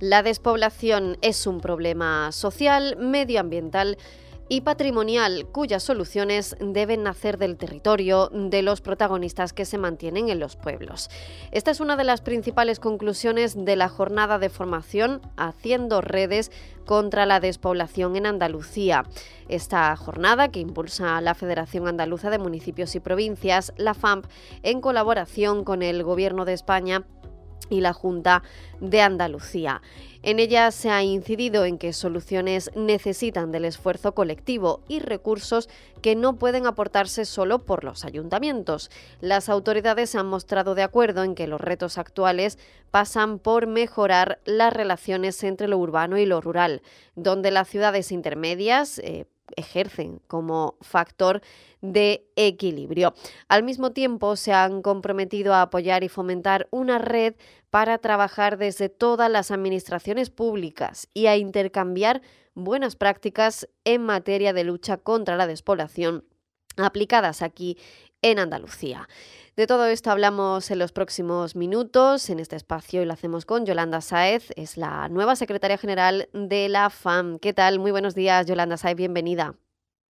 La despoblación es un problema social, medioambiental y patrimonial cuyas soluciones deben nacer del territorio, de los protagonistas que se mantienen en los pueblos. Esta es una de las principales conclusiones de la jornada de formación Haciendo redes contra la despoblación en Andalucía. Esta jornada que impulsa la Federación Andaluza de Municipios y Provincias, la FAMP, en colaboración con el Gobierno de España y la Junta de Andalucía. En ella se ha incidido en que soluciones necesitan del esfuerzo colectivo y recursos que no pueden aportarse solo por los ayuntamientos. Las autoridades se han mostrado de acuerdo en que los retos actuales pasan por mejorar las relaciones entre lo urbano y lo rural, donde las ciudades intermedias eh, ejercen como factor de equilibrio. Al mismo tiempo, se han comprometido a apoyar y fomentar una red para trabajar desde todas las administraciones públicas y a intercambiar buenas prácticas en materia de lucha contra la despoblación aplicadas aquí en Andalucía. De todo esto hablamos en los próximos minutos en este espacio y lo hacemos con Yolanda Saez, es la nueva secretaria general de la FAM. ¿Qué tal? Muy buenos días, Yolanda Saez, bienvenida.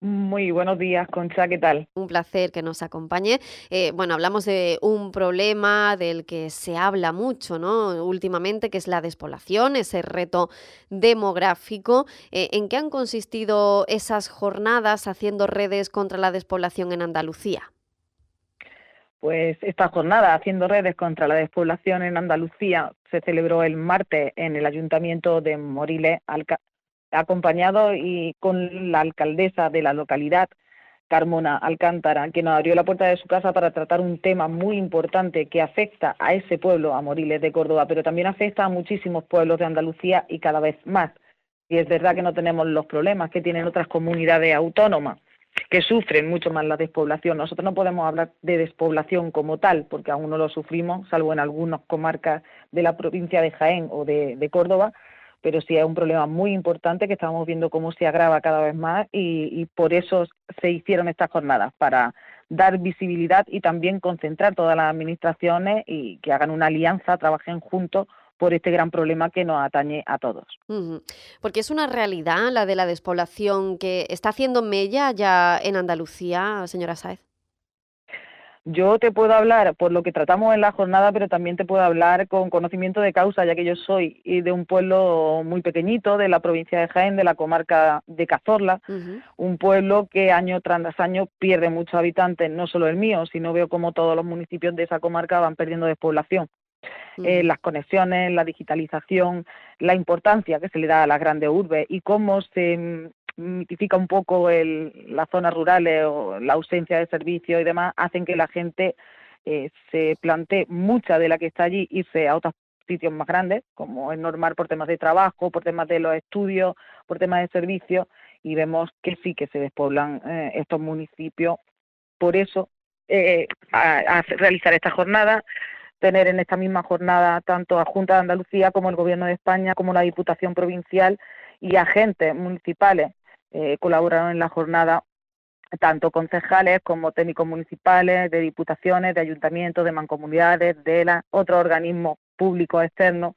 Muy buenos días, Concha, ¿qué tal? Un placer que nos acompañe. Eh, bueno, hablamos de un problema del que se habla mucho, ¿no? Últimamente, que es la despoblación, ese reto demográfico. Eh, ¿En qué han consistido esas jornadas haciendo redes contra la despoblación en Andalucía? Pues esta jornada haciendo redes contra la despoblación en Andalucía se celebró el martes en el Ayuntamiento de Moriles, acompañado y con la alcaldesa de la localidad, Carmona Alcántara, que nos abrió la puerta de su casa para tratar un tema muy importante que afecta a ese pueblo, a Moriles de Córdoba, pero también afecta a muchísimos pueblos de Andalucía y cada vez más. Y es verdad que no tenemos los problemas que tienen otras comunidades autónomas que sufren mucho más la despoblación. Nosotros no podemos hablar de despoblación como tal, porque aún no lo sufrimos, salvo en algunas comarcas de la provincia de Jaén o de Córdoba, pero sí es un problema muy importante que estamos viendo cómo se agrava cada vez más y, por eso se hicieron estas jornadas, para dar visibilidad y también concentrar todas las administraciones y que hagan una alianza, trabajen juntos por este gran problema que nos atañe a todos. Porque es una realidad la de la despoblación que está haciendo mella ya en Andalucía, señora Saez. Yo te puedo hablar por lo que tratamos en la jornada, pero también te puedo hablar con conocimiento de causa, ya que yo soy de un pueblo muy pequeñito de la provincia de Jaén, de la comarca de Cazorla, un pueblo que año tras año pierde muchos habitantes, no solo el mío, sino veo como todos los municipios de esa comarca van perdiendo despoblación. Eh, las conexiones, la digitalización, la importancia que se le da a las grandes urbes y cómo se mitifica un poco el, las zonas rurales o la ausencia de servicios y demás, hacen que la gente eh, se plantee mucha de la que está allí irse a otros sitios más grandes, como es normal por temas de trabajo, por temas de los estudios, por temas de servicios, y vemos que sí que se despoblan eh, estos municipios. Por eso, eh, a, realizar esta jornada, tener en esta misma jornada tanto a Junta de Andalucía como el Gobierno de España, como la Diputación Provincial y agentes municipales eh, colaboraron en la jornada tanto concejales como técnicos municipales, de diputaciones, de ayuntamientos, de mancomunidades, de la, otros organismos públicos externos.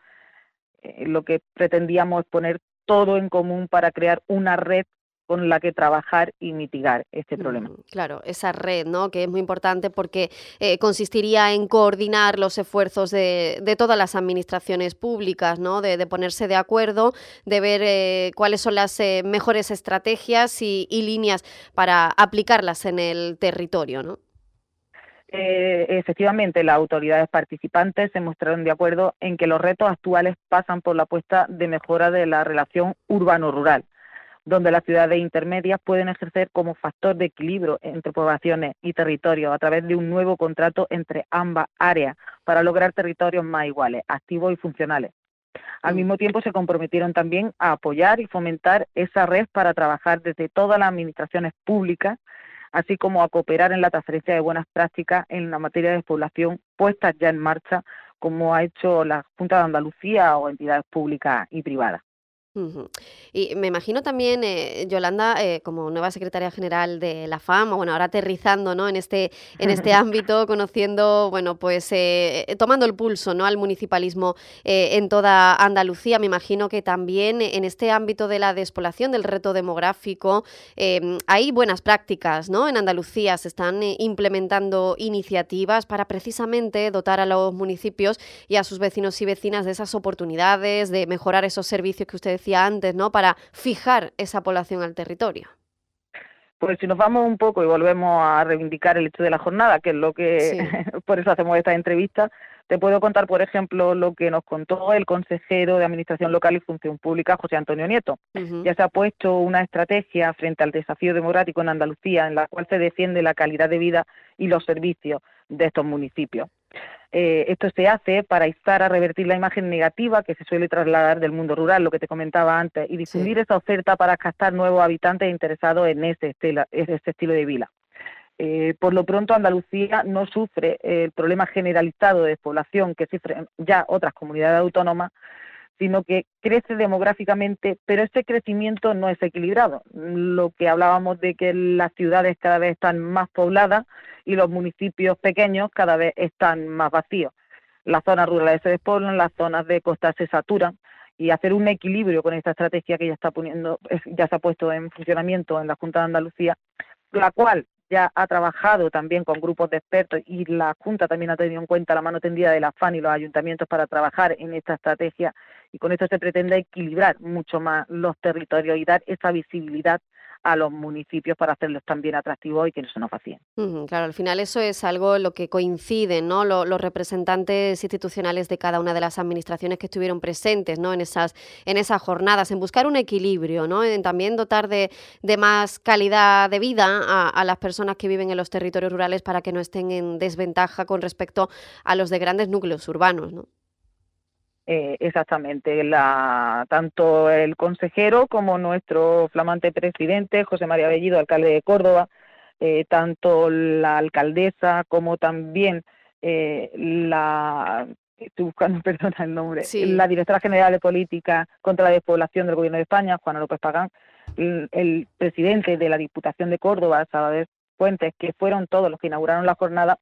Eh, lo que pretendíamos es poner todo en común para crear una red con la que trabajar y mitigar este problema. Mm, claro, esa red, ¿no? Que es muy importante porque eh, consistiría en coordinar los esfuerzos de, todas las administraciones públicas, ¿no? De, ponerse de acuerdo, de ver eh, cuáles son las eh, mejores estrategias y, líneas para aplicarlas en el territorio, ¿no? efectivamente, las autoridades participantes se mostraron de acuerdo en que los retos actuales pasan por la apuesta de mejora de la relación urbano-rural donde las ciudades intermedias pueden ejercer como factor de equilibrio entre poblaciones y territorios a través de un nuevo contrato entre ambas áreas para lograr territorios más iguales, activos y funcionales. Al mm. mismo tiempo se comprometieron también a apoyar y fomentar esa red para trabajar desde todas las administraciones públicas, así como a cooperar en la transferencia de buenas prácticas en la materia de población puestas ya en marcha, como ha hecho la Junta de Andalucía o entidades públicas y privadas. Y me imagino también, eh, Yolanda, eh, como nueva secretaria general de la FAM, bueno, ahora aterrizando ¿no? en, este, en este ámbito, conociendo, bueno, pues eh, tomando el pulso ¿no? al municipalismo en toda Andalucía, me imagino que también en este ámbito de la despoblación, del reto demográfico, hay buenas prácticas, ¿no? En Andalucía se están implementando iniciativas para precisamente dotar a los municipios y a sus vecinos y vecinas de esas oportunidades, de mejorar esos servicios que ustedes decía antes, ¿no? Para fijar esa población al territorio. Pues si nos vamos un poco y volvemos a reivindicar el hecho de la jornada, que es lo que por eso hacemos esta entrevista, te puedo contar, por ejemplo, lo que nos contó el consejero de Administración Local y Función Pública, José Antonio Nieto. Ya se ha puesto una estrategia frente al desafío democrático en Andalucía, en la cual se defiende la calidad de vida y los servicios de estos municipios. Eh, esto se hace para instar a revertir la imagen negativa que se suele trasladar del mundo rural, lo que te comentaba antes, y difundir esa oferta para captar nuevos habitantes interesados en ese estilo, estilo de vida. Eh, por lo pronto, Andalucía no sufre el problema generalizado de despoblación que sufren ya otras comunidades autónomas, sino que crece demográficamente, pero ese crecimiento no es equilibrado. Lo que hablábamos de que las ciudades cada vez están más pobladas y los municipios pequeños cada vez están más vacíos. Las zonas rurales se despoblan, las zonas de costa se saturan y hacer un equilibrio con esta estrategia que ya está poniendo, ya se ha puesto en funcionamiento en la Junta de Andalucía, la cual ya ha trabajado también con grupos de expertos y la Junta también ha tenido en cuenta la mano tendida de la FAN y los ayuntamientos para trabajar en esta estrategia. Y con esto se pretende equilibrar mucho más los territorios y dar esa visibilidad a los municipios para hacerlos también atractivos y que no se claro, al final eso es algo lo que coinciden ¿no? Los, representantes institucionales de cada una de las administraciones que estuvieron presentes ¿no? en, esas, en esas jornadas, en buscar un equilibrio, ¿no? en también dotar de, más calidad de vida a, a, las personas que viven en los territorios rurales para que no estén en desventaja con respecto a los de grandes núcleos urbanos. ¿no? Eh, exactamente, la, tanto el consejero como nuestro flamante presidente, José María Bellido, alcalde de Córdoba, eh, tanto la alcaldesa como también eh, la estoy buscando, perdona el nombre, la directora general de política contra la despoblación del gobierno de España, Juana López Pagán, el, presidente de la Diputación de Córdoba, Salvador Fuentes, que fueron todos los que inauguraron la jornada,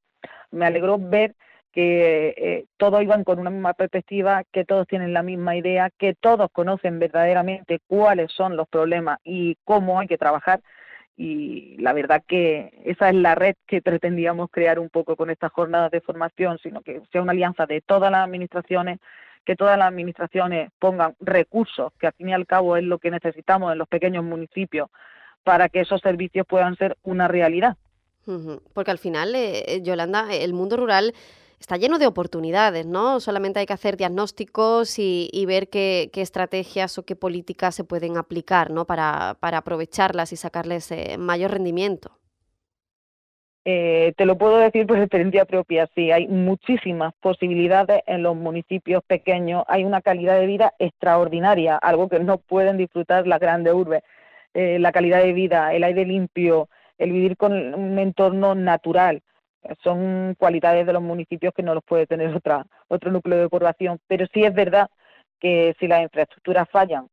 me alegró ver que eh, todos iban con una misma perspectiva, que todos tienen la misma idea, que todos conocen verdaderamente cuáles son los problemas y cómo hay que trabajar. Y la verdad que esa es la red que pretendíamos crear un poco con estas jornadas de formación, sino que sea una alianza de todas las administraciones, que todas las administraciones pongan recursos, que al fin y al cabo es lo que necesitamos en los pequeños municipios, para que esos servicios puedan ser una realidad. Porque al final, eh, eh, Yolanda, el mundo rural está lleno de oportunidades, ¿no? Solamente hay que hacer diagnósticos y, ver qué, estrategias o qué políticas se pueden aplicar, ¿no? Para, aprovecharlas y sacarles eh, mayor rendimiento. Eh, te lo puedo decir por experiencia propia, sí, hay muchísimas posibilidades en los municipios pequeños, hay una calidad de vida extraordinaria, algo que no pueden disfrutar las grandes urbes, eh, la calidad de vida, el aire limpio, el vivir con un entorno natural, son cualidades de los municipios que no los puede tener otra, otro núcleo de población, pero sí es verdad que si las infraestructuras fallan,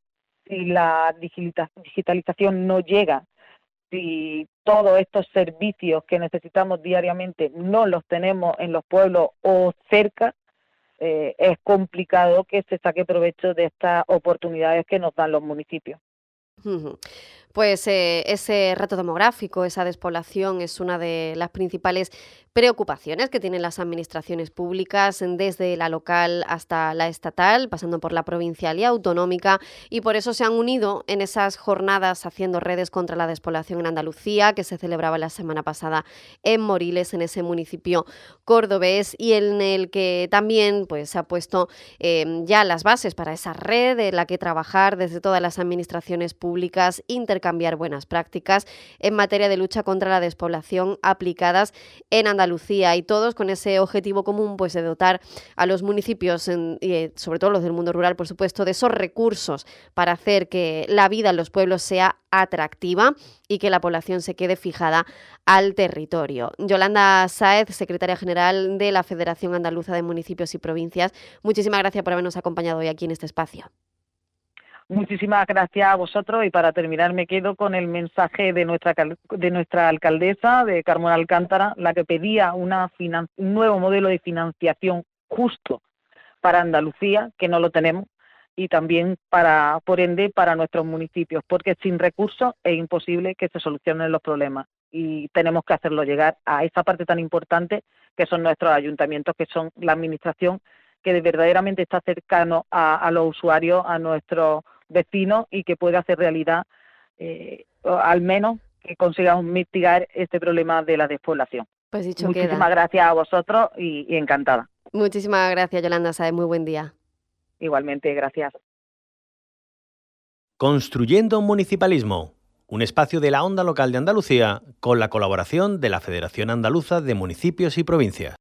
si la digitalización no llega, si todos estos servicios que necesitamos diariamente no los tenemos en los pueblos o cerca, eh, es complicado que se saque provecho de estas oportunidades que nos dan los municipios. Pues eh, ese reto demográfico, esa despoblación es una de las principales preocupaciones que tienen las administraciones públicas desde la local hasta la estatal, pasando por la provincial y autonómica, y por eso se han unido en esas jornadas haciendo redes contra la despoblación en Andalucía, que se celebraba la semana pasada en Moriles, en ese municipio cordobés, y en el que también pues, se ha puesto em, ya las bases para esa red en la que trabajar desde todas las administraciones públicas, intercambiar buenas prácticas en materia de lucha contra la despoblación aplicadas en Andalucía Lucía y todos con ese objetivo común pues de dotar a los municipios y eh, sobre todo los del mundo rural por supuesto de esos recursos para hacer que la vida en los pueblos sea atractiva y que la población se quede fijada al territorio. Yolanda Sáez, secretaria general de la Federación Andaluza de Municipios y Provincias, muchísimas gracias por habernos acompañado hoy aquí en este espacio. Muchísimas gracias a vosotros y para terminar me quedo con el mensaje de nuestra de nuestra alcaldesa de Carmona Alcántara, la que pedía una un nuevo modelo de financiación justo para Andalucía, que no lo tenemos, y también para por ende para nuestros municipios, porque sin recursos es imposible que se solucionen los problemas. Y tenemos que hacerlo llegar a esa parte tan importante que son nuestros ayuntamientos, que son la administración que verdaderamente está cercano a, los usuarios, a nuestros vecinos y que puede hacer realidad, eh, al menos que consigamos mitigar este problema de la despoblación. Pues dicho Muchísimas gracias a vosotros y, y encantada. Muchísimas gracias, Yolanda Saez. Muy buen día. Igualmente, gracias. Construyendo Municipalismo, un espacio de la onda local de Andalucía con la colaboración de la Federación Andaluza de Municipios y Provincias.